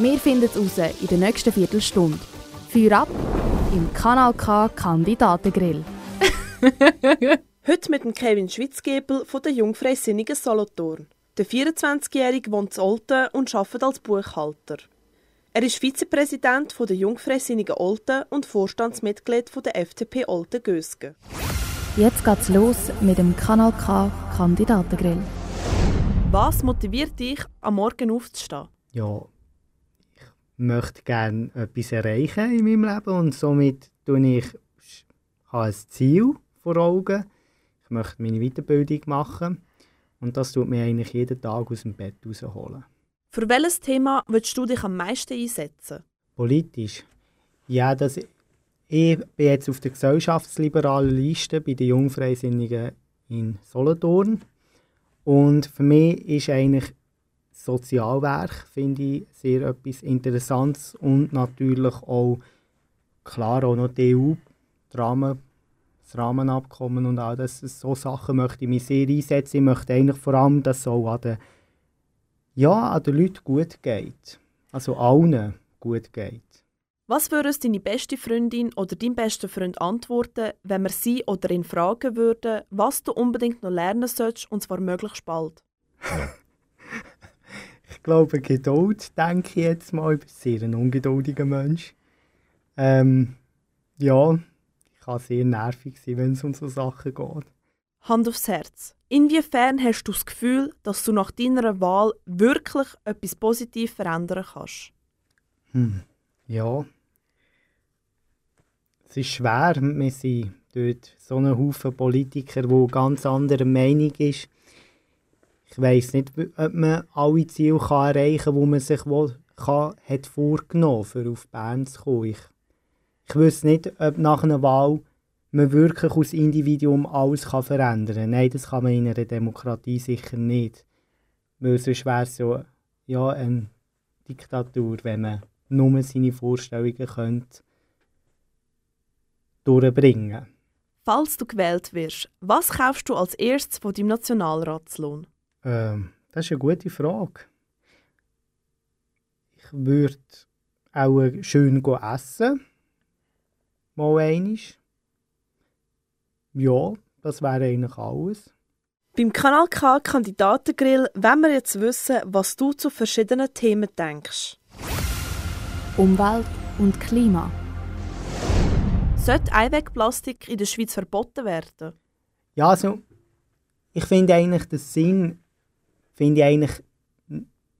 Wir finden es raus in der nächsten Viertelstunde. Feuer ab im Kanal K Kandidatengrill. Heute mit dem Kevin Schwitzgebel von der Jungfreisinnigen Solothurn. Der 24-Jährige wohnt in Olten und arbeitet als Buchhalter. Er ist Vizepräsident der Jungfreisinnigen Olten und Vorstandsmitglied der FDP Olten-Gösgen. Jetzt geht's los mit dem Kanal K Kandidatengrill. Was motiviert dich, am Morgen aufzustehen? Ja, möchte gerne etwas erreichen in meinem Leben und somit tue ich, habe ein Ziel vor Augen. Ich möchte meine Weiterbildung machen und das tut mich eigentlich jeden Tag aus dem Bett rausholen. Für welches Thema willst du dich am meisten einsetzen? Politisch? Ja, das, ich bin jetzt auf der gesellschaftsliberalen Liste bei den Jungfreisinnigen in Solothurn. Und für mich ist eigentlich Sozialwerk, finde ich, sehr etwas Interessantes und natürlich auch, klar, auch noch die EU, Rahmen, das Rahmenabkommen und all das, so Sachen möchte ich mich sehr einsetzen. Ich möchte eigentlich vor allem, dass es auch an den, ja, an den Leuten gut geht. Also allen gut geht. Was würde uns deine beste Freundin oder dein bester Freund antworten, wenn wir sie oder ihn fragen würden, was du unbedingt noch lernen sollst, und zwar möglichst bald? Ich glaube, Geduld, denke ich jetzt mal. Ich bin sehr ein ungeduldiger Mensch. Ähm, ja, ich kann sehr nervig sein, wenn es um so Sachen geht. Hand aufs Herz. Inwiefern hast du das Gefühl, dass du nach deiner Wahl wirklich etwas positiv verändern kannst? Hm. Ja, es ist schwer. Wir sind dort so ein Haufen Politiker, die ganz anderer Meinung ist. Ich weiß nicht, ob man alle Ziele kann erreichen kann, die man sich wohl kann, hat vorgenommen hat, um auf Bern zu kommen. Ich, ich weiß nicht, ob nach einer Wahl man wirklich als Individuum alles kann verändern kann. Nein, das kann man in einer Demokratie sicher nicht. Weil sonst wäre es ja, ja eine Diktatur, wenn man nur seine Vorstellungen könnte durchbringen. Falls du gewählt wirst, was kaufst du als erstes von deinem Nationalratslohn? Ähm, das ist eine gute Frage. Ich würde auch schön essen. Mal einisch. Ja, das wäre eigentlich alles. Beim Kanal K Kandidatengrill wollen wir jetzt wissen, was du zu verschiedenen Themen denkst. Umwelt und Klima. Sollte Einwegplastik in der Schweiz verboten werden? Ja, also ich finde eigentlich den Sinn finde ich eigentlich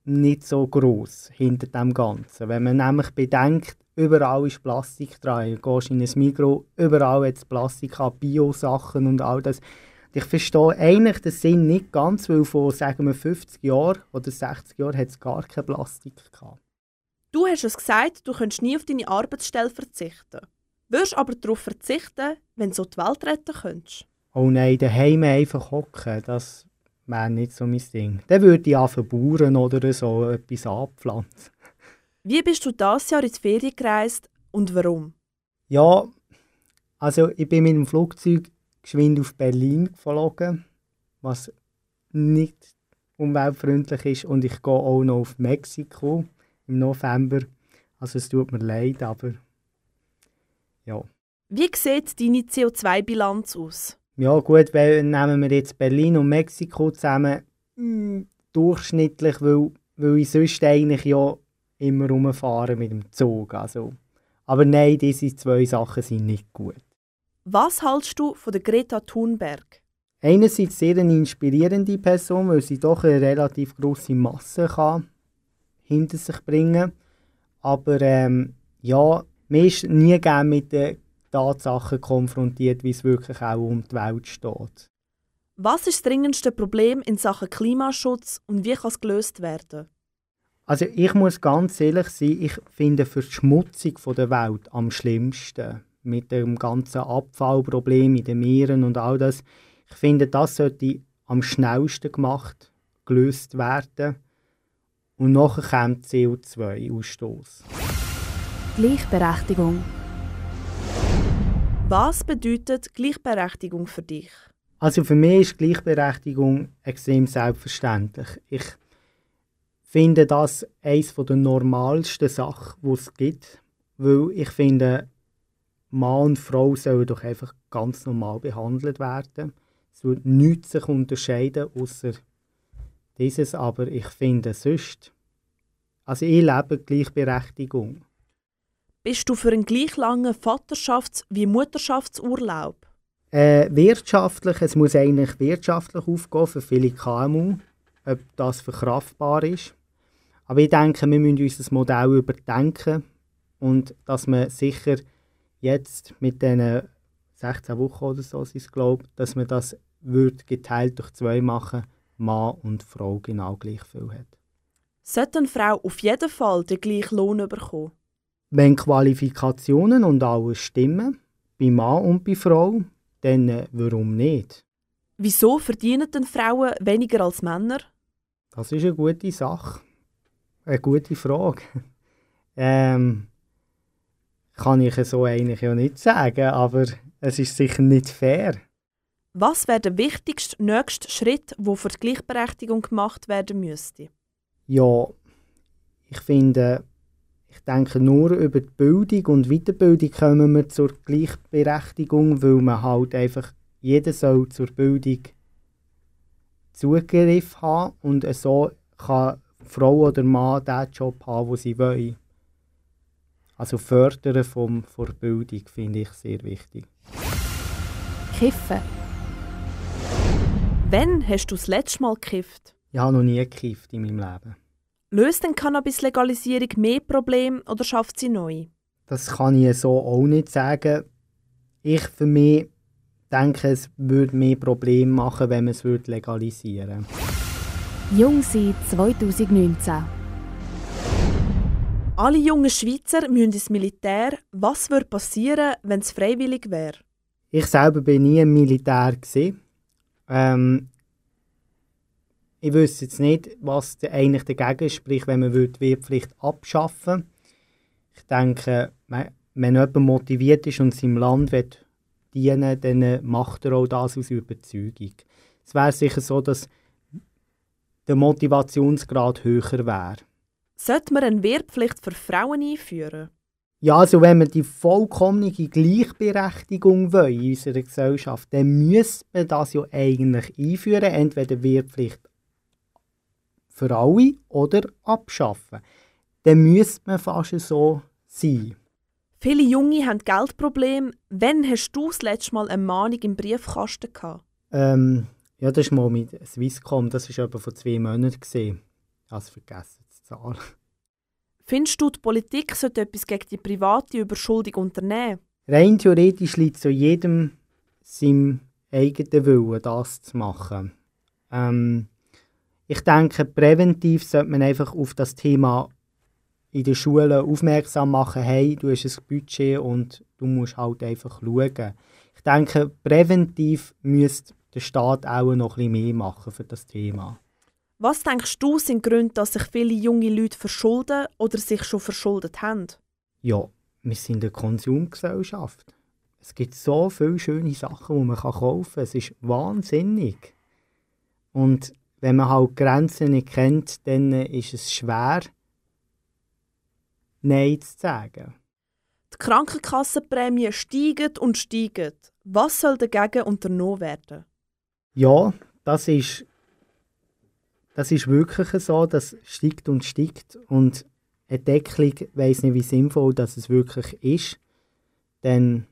nicht so groß hinter dem Ganzen. Wenn man nämlich bedenkt, überall ist Plastik dran. Du gehst in ein Mikro, überall hat es Plastik an, Bio-Sachen und all das. Ich verstehe eigentlich den Sinn nicht ganz, weil vor sagen wir 50 Jahren oder 60 Jahren hat es gar kein Plastik gehabt. Du hast es gesagt, du könntest nie auf deine Arbeitsstelle verzichten. Würdest aber darauf verzichten, wenn du so die Welt retten könntest? Oh nein, daheim einfach hocken, das wäre nicht so mein Ding. Dann würde ich anfangen Bauern oder so etwas abpflanzen. Wie bist du dieses Jahr in die Ferien gereist und warum? Ja, also ich bin mit dem Flugzeug geschwind auf Berlin geflogen, was nicht umweltfreundlich ist und ich gehe auch noch auf Mexiko im November. Also es tut mir leid, aber ja. Wie sieht deine CO2-Bilanz aus? Ja gut, weil, nehmen wir jetzt Berlin und Mexiko zusammen, mh, hm, durchschnittlich, weil, weil ich sonst eigentlich ja immer rumfahre mit dem Zug. Also. Aber nein, diese zwei Sachen sind nicht gut. Was hältst du von der Greta Thunberg? Einerseits sehr eine inspirierende Person, weil sie doch eine relativ große Masse kann hinter sich bringen. Aber ähm, ja, man ist nie gerne mit den Tatsachen konfrontiert, wie es wirklich auch um die Welt steht. Was ist das dringendste Problem in Sachen Klimaschutz und wie kann es gelöst werden? Also ich muss ganz ehrlich sein, ich finde für die Schmutzung von der Welt am schlimmsten. Mit dem ganzen Abfallproblem in den Meeren und all das. Ich finde, das sollte am schnellsten gemacht, gelöst werden. Und nachher kommt CO2-Ausstoß. Gleichberechtigung. Was bedeutet Gleichberechtigung für dich? Also für mich ist Gleichberechtigung extrem selbstverständlich. Ich finde das eines der normalsten Sachen, die es gibt, weil ich finde, Mann und Frau sollen doch einfach ganz normal behandelt werden. Es wird nichts sich unterscheiden, außer dieses, aber ich finde sonst, also ich lebe Gleichberechtigung. Bist du für einen gleich langen Vaterschafts- wie Mutterschaftsurlaub? Äh, wirtschaftlich, es muss eigentlich wirtschaftlich aufgehen für viele KMU, ob das verkraftbar ist. Aber ich denke, wir müssen unser Modell überdenken und dass man sicher jetzt mit diesen 16 Wochen oder so, ist glaube dass man das wird geteilt durch zwei machen, Mann und Frau genau gleich viel hat. Sollte eine Frau auf jeden Fall den gleichen Lohn bekommen? Wenn Qualifikationen und alles stimmen, bei Mann und bei Frau, dann äh, warum nicht? Wieso verdienen denn Frauen weniger als Männer? Das ist eine gute Sache. Eine gute Frage. ähm, kann ich so eigentlich ja nicht sagen, aber es ist sicher nicht fair. Was wäre der wichtigste nächste Schritt, wo für die Gleichberechtigung gemacht werden müsste? Ja, ich finde, ich denke, nur über die Bildung und Weiterbildung kommen wir zur Gleichberechtigung, weil man halt einfach, jeder soll zur Bildung Zugriff haben und so kann Frau oder Mann den Job haben, den sie wollen. Also Fördern vom, von der Bildung finde ich sehr wichtig. Kiffen. Wann hast du das letzte Mal gekifft? Ich habe noch nie gekifft in meinem Leben. Löst denn Cannabis-Legalisierung mehr Probleme oder schafft sie neu? Das kann ich so auch nicht sagen. Ich für mich denke, es würde mehr Probleme machen, wenn man es legalisieren würde. Jung sein 2019. Alle jungen Schweizer müssen ins Militär. Was würde passieren, wenn es freiwillig wäre? Ich selber bin nie im Militär. Ähm, ich wüsste jetzt nicht, was eigentlich dagegen spricht, wenn man die Wehrpflicht abschaffen würde. Ich denke, wenn jemand motiviert ist und seinem Land will dienen dann macht er auch das aus Überzeugung. Es wäre sicher so, dass der Motivationsgrad höher wäre. Sollte man eine Wehrpflicht für Frauen einführen? Ja, also wenn wir die vollkommene Gleichberechtigung wollen in unserer Gesellschaft, dann müsste man das ja eigentlich einführen, entweder Wehrpflicht für alle oder abschaffen. Dann müsste man fast so sein. Viele Junge haben Geldprobleme. Wann hast du das letzte Mal eine Mahnung im Briefkasten gehabt? Ähm, ja, das ist mal mit Swisscom. Das war etwa vor zwei Monaten. Gewesen. Ich habe es vergessen zu zahlen. Findest du, die Politik sollte etwas gegen die private Überschuldung unternehmen? Rein theoretisch liegt so jedem seinem eigenen Willen, das zu machen. Ähm, ich denke, präventiv sollte man einfach auf das Thema in den Schulen aufmerksam machen, hey, du hast ein Budget und du musst halt einfach schauen. Ich denke, präventiv müsste der Staat auch noch ein bisschen mehr machen für das Thema. Was denkst du sind Gründe, dass sich viele junge Leute verschulden oder sich schon verschuldet haben? Ja, wir sind eine Konsumgesellschaft. Es gibt so viele schöne Sachen, die man kaufen kann. Es ist wahnsinnig. Und wenn man halt Grenzen nicht kennt, dann ist es schwer, Nein zu sagen. Die Krankenkassenprämie steigen und steigen. Was soll dagegen unternommen werden? Ja, das ist, das ist wirklich so, das steigt und steigt. Und eine Deckelung weiss nicht, wie sinnvoll dass es wirklich ist. Denn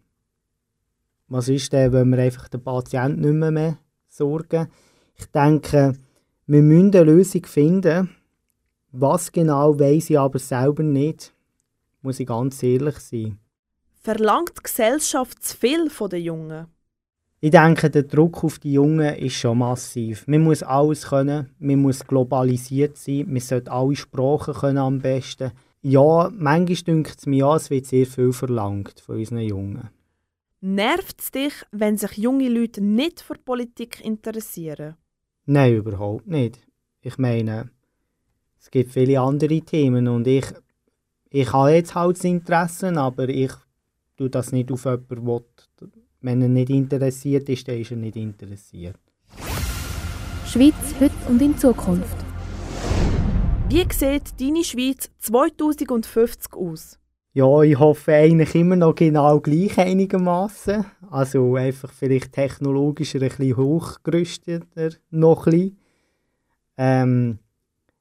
was ist denn, wenn wir einfach den Patienten nicht mehr, mehr sorgen? Ich denke, wir müssen eine Lösung finden. Was genau weiß ich aber selber nicht, muss ich ganz ehrlich sein. Verlangt die Gesellschaft zu viel von den Jungen? ich denke, der Druck auf die Jungen ist schon massiv. Man muss alles können, man muss globalisiert sein, man sollte alle Sprachen können am besten. Ja, manchmal denkt es mir, ja, es wird sehr viel verlangt von unseren Jungen. Nervt es dich, wenn sich junge Leute nicht für Politik interessieren? Nein, überhaupt nicht. Ich meine, es gibt viele andere Themen und ich, ich habe jetzt halt das Interesse, aber ich tue das nicht auf jemanden, der wenn er nicht interessiert ist, dann ist er nicht interessiert. Schweiz heute und in Zukunft. Wie sieht deine Schweiz 2050 aus? Ja, ich hoffe eigentlich immer noch genau gleich einigermaßen. Also einfach vielleicht technologischer ein bisschen hochgerüsteter noch ein bisschen. Ähm,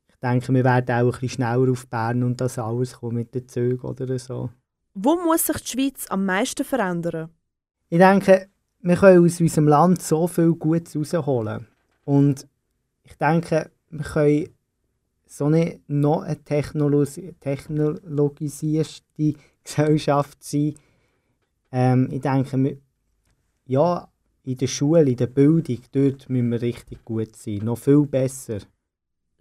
ich denke, wir werden auch ein bisschen schneller auf Bern und das alles kommen mit den Zügen oder so. Wo muss sich die Schweiz am meisten verändern? Ich denke, wir können aus unserem Land so viel Gutes rausholen. Und ich denke, wir können so eine noch eine technologisierte Gesellschaft sein. Ähm, ich denke, ja, in der Schule, in der Bildung, dort müssen wir richtig gut sein. Noch viel besser.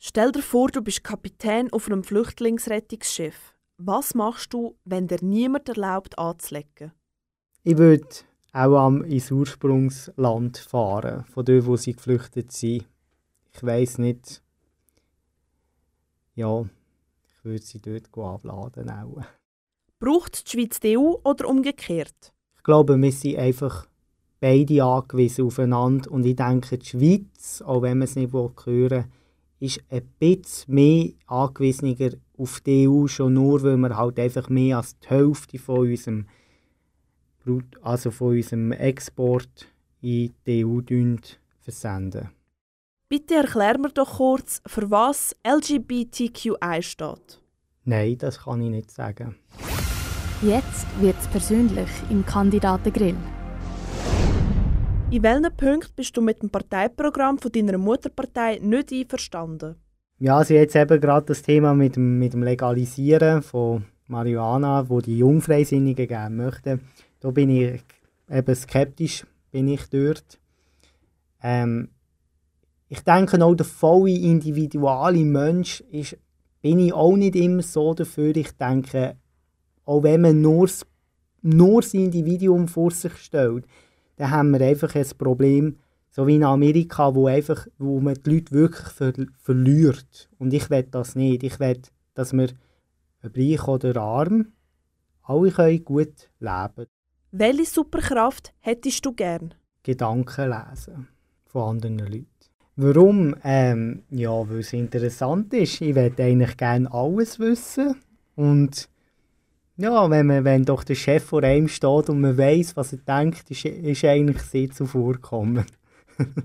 Stell dir vor, du bist Kapitän auf einem Flüchtlingsrettungsschiff. Was machst du, wenn dir niemand erlaubt anzulegen? Ich würde auch am, ins Ursprungsland fahren, von dort, wo sie geflüchtet sind. Ich weiß nicht. Ja, ich würde sie dort abladen. Auch. Braucht die Schweiz die EU oder umgekehrt? Ich glaube, wir sind einfach beide angewiesen aufeinander. Und ich denke, die Schweiz, auch wenn man es nicht hören will, ist ein bisschen mehr angewiesener auf die EU, schon nur, weil wir halt einfach mehr als die Hälfte von unserem also von unserem Export in die EU versenden. Bitte erklär mir doch kurz, für was LGBTQI steht. Nein, das kann ich nicht sagen. Jetzt wird es persönlich im Kandidatengrill. In welchen Punkten bist du mit dem Parteiprogramm von deiner Mutterpartei nicht einverstanden? Ja, sie hat jetzt eben gerade das Thema mit dem, mit dem Legalisieren von Marihuana, wo die Jungfreisinnigen gerne möchten. Da bin ich eben skeptisch, bin ich dort. Ähm, ich denke auch, der volle individuelle Mensch ist, bin ich auch nicht immer so dafür. Ich denke, auch wenn man nur, nur das Individuum vor sich stellt, dann haben wir einfach ein Problem, so wie in Amerika, wo, einfach, wo man die Leute wirklich ver verliert. Und ich will das nicht. Ich will, dass wir, ob reich oder arm, alle können gut leben welche Superkraft hättest du gern? Gedanken lesen von anderen Leuten. Warum? Ähm, ja, weil es interessant ist. Ich würde eigentlich gerne alles wissen. Und ja, wenn, man, wenn doch der Chef vor einem steht und man weiß, was er denkt, ist, ist eigentlich sehr zuvorkommen.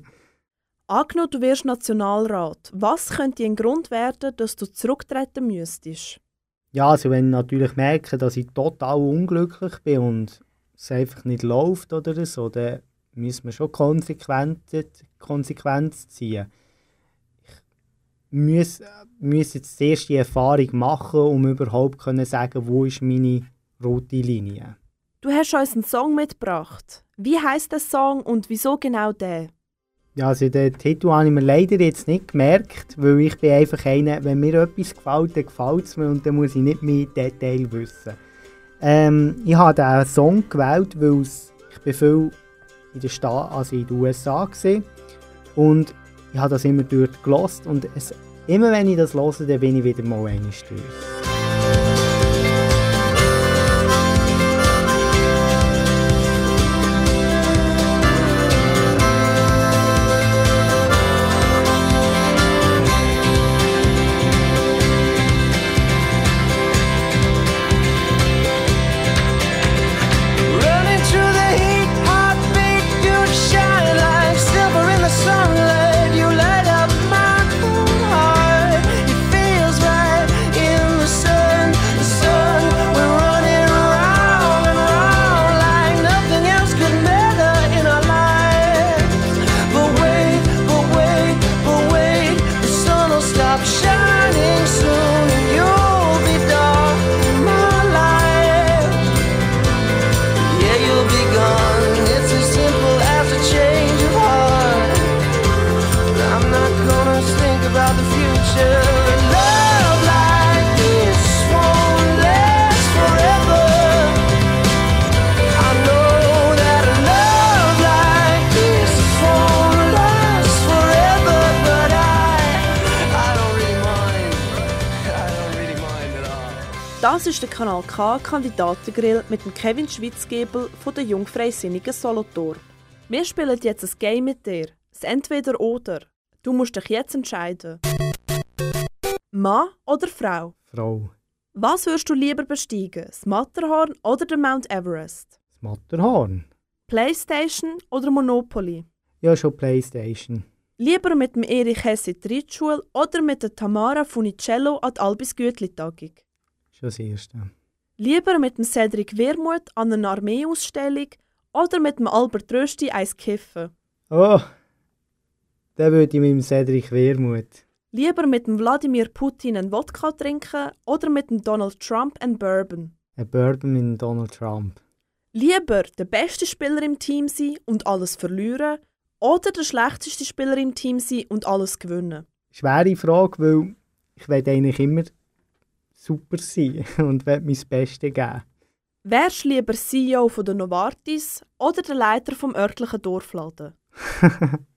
Angenommen, du wirst Nationalrat. Was könnte ein Grund werden, dass du zurücktreten müsstest? Ja, also wenn ich natürlich merke, dass ich total unglücklich bin und es einfach nicht läuft oder so, dann müssen wir schon Konsequenz ziehen. Ich muss, muss jetzt zuerst die Erfahrung machen, um überhaupt zu sagen, wo ist meine rote Linie. Du hast uns einen Song mitgebracht. Wie heißt der Song und wieso genau der? Ja, also den Titel habe ich mir leider jetzt nicht gemerkt, weil ich bin einfach einer, wenn mir etwas gefällt, dann gefällt es mir und dann muss ich nicht mehr Detail wissen. Ähm, ich habe diesen Song gewählt, weil ich bin viel in Sta also in den USA war und ich habe das immer dort gelost und es, immer wenn ich das höre, dann bin ich wieder mal Stück. Ist der Kanal K Kandidatengrill mit dem Kevin Schwitzgebel von der Jungfreisinnigen Solothurn. Wir spielen jetzt ein Game mit dir. Das Entweder-Oder. Du musst dich jetzt entscheiden. Mann oder Frau? Frau. Was würdest du lieber besteigen? Das Matterhorn oder den Mount Everest? Das Matterhorn. Playstation oder Monopoly? Ja, schon Playstation. Lieber mit dem Erich Hesse Reitschule oder mit der Tamara Funicello an die Albis Gütli-Tagung? Schon das Erste. Lieber mit dem Cedric Wermuth an einer Armeeausstellung oder mit dem Albert Rösti eins kiffen? Oh, dann würde ich mit dem Cedric Wermut. Lieber mit dem Wladimir Putin einen Wodka trinken oder mit dem Donald Trump einen Bourbon? Ein Bourbon mit dem Donald Trump. Lieber der beste Spieler im Team sein und alles verlieren oder der schlechteste Spieler im Team sein und alles gewinnen? Schwere Frage, weil ich eigentlich immer super sein und will mein Bestes geben. Wärst du lieber CEO von der Novartis oder der Leiter vom örtlichen Dorfladen?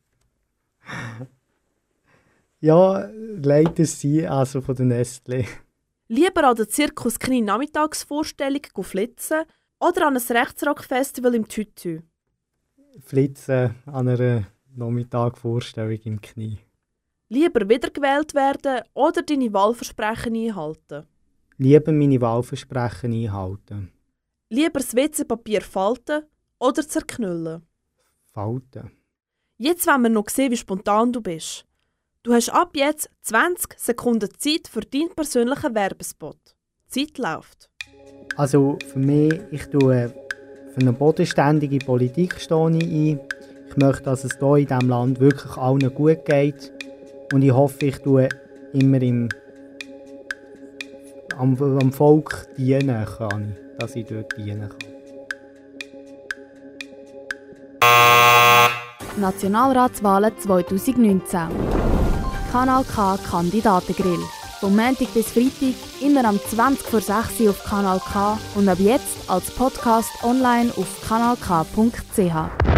Ja, leider sie, also von der Nestle. Lieber an der Zirkus kleine Nachmittagsvorstellung flitzen oder an ein Rechtsrock-Festival im Tütü? Flitzen an einer Nachmittagvorstellung im Knie. Lieber wiedergewählt werden oder deine Wahlversprechen einhalten? Lieber meine Wahlversprechen einhalten. Lieber das WC-Papier falten oder zerknüllen? Falten. Jetzt wollen wir noch sehen, wie spontan du bist. Du hast ab jetzt 20 Sekunden Zeit für deinen persönlichen Werbespot. Die Zeit läuft. Also für mich, ich tue für eine bodenständige Politik stehe ich ein. Ich möchte, dass es hier in diesem Land wirklich allen gut geht. Und ich hoffe, ich tue immer im, am, am Volk dienen kann, dass ich dort dienen kann. Nationalratswahlen 2019. Kanal K Kandidatengrill. Vom Montag bis Freitag immer am 20 vor 6 Uhr auf Kanal K und ab jetzt als Podcast online auf kanalk.ch.